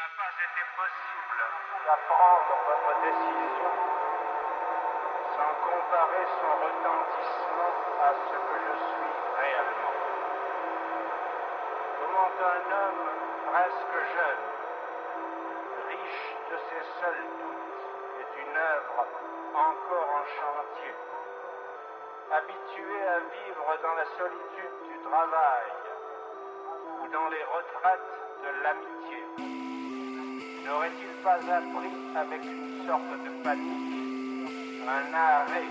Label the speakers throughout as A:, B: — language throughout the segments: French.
A: n'a pas été possible. D'apprendre votre décision. Sans comparer son retentissement à ce que je suis réellement. Comment un homme presque jeune, riche de ses seuls doutes et d'une œuvre encore en chantier, habitué à vivre dans la solitude du travail ou dans les retraites de l'amitié, n'aurait-il pas appris avec une sorte de panique un arrêt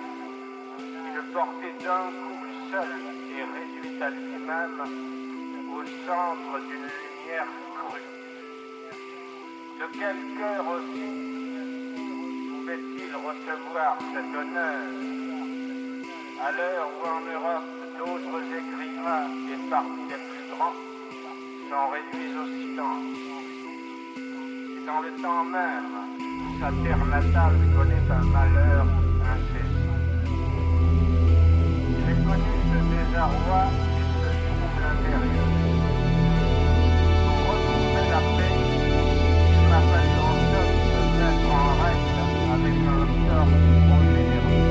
A: qui le portait d'un coup seul et réduit à lui-même au centre d'une lumière crue? De quel cœur aussi pouvait-il recevoir cet honneur? À l'heure où en Europe d'autres écrivains et parmi les plus grands sont réduits au silence dans le temps même où sa terre natale connaît un malheur incessant. J'ai connu ce désarroi et ce trouble intérieur. Pour retrouver la paix, il m'a fallu en me mettre en règle avec un sort trop généreux.